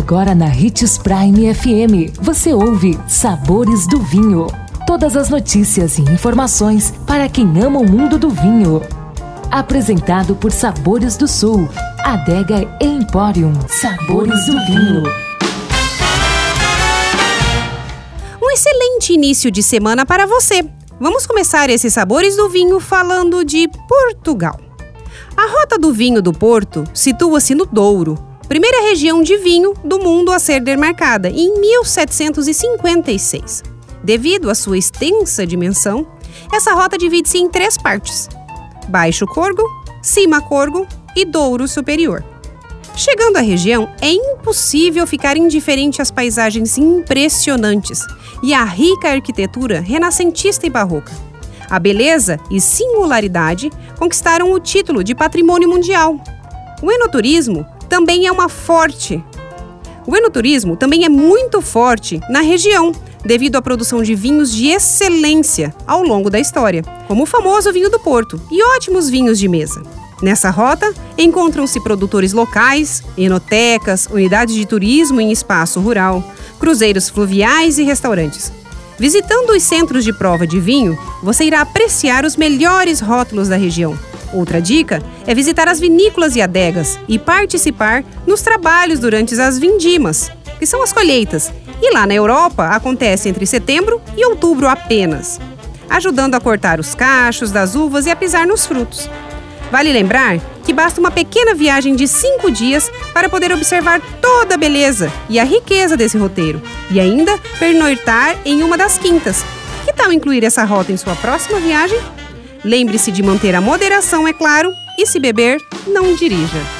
Agora na Ritz Prime FM, você ouve Sabores do Vinho. Todas as notícias e informações para quem ama o mundo do vinho. Apresentado por Sabores do Sul, Adega Emporium. Sabores do Vinho. Um excelente início de semana para você. Vamos começar esses Sabores do Vinho falando de Portugal. A Rota do Vinho do Porto situa-se no Douro, primeira região de vinho do mundo a ser demarcada em 1756. Devido à sua extensa dimensão, essa rota divide-se em três partes: Baixo Corgo, Cima Corgo e Douro Superior. Chegando à região, é impossível ficar indiferente às paisagens impressionantes e à rica arquitetura renascentista e barroca. A beleza e singularidade conquistaram o título de Patrimônio Mundial. O enoturismo também é uma forte. O enoturismo também é muito forte na região, devido à produção de vinhos de excelência ao longo da história, como o famoso vinho do Porto e ótimos vinhos de mesa. Nessa rota, encontram-se produtores locais, enotecas, unidades de turismo em espaço rural, cruzeiros fluviais e restaurantes. Visitando os centros de prova de vinho, você irá apreciar os melhores rótulos da região, Outra dica é visitar as vinícolas e adegas e participar nos trabalhos durante as vindimas, que são as colheitas, e lá na Europa acontece entre setembro e outubro apenas, ajudando a cortar os cachos das uvas e a pisar nos frutos. Vale lembrar que basta uma pequena viagem de cinco dias para poder observar toda a beleza e a riqueza desse roteiro e ainda pernoitar em uma das quintas. Que tal incluir essa rota em sua próxima viagem? Lembre-se de manter a moderação, é claro, e se beber, não dirija.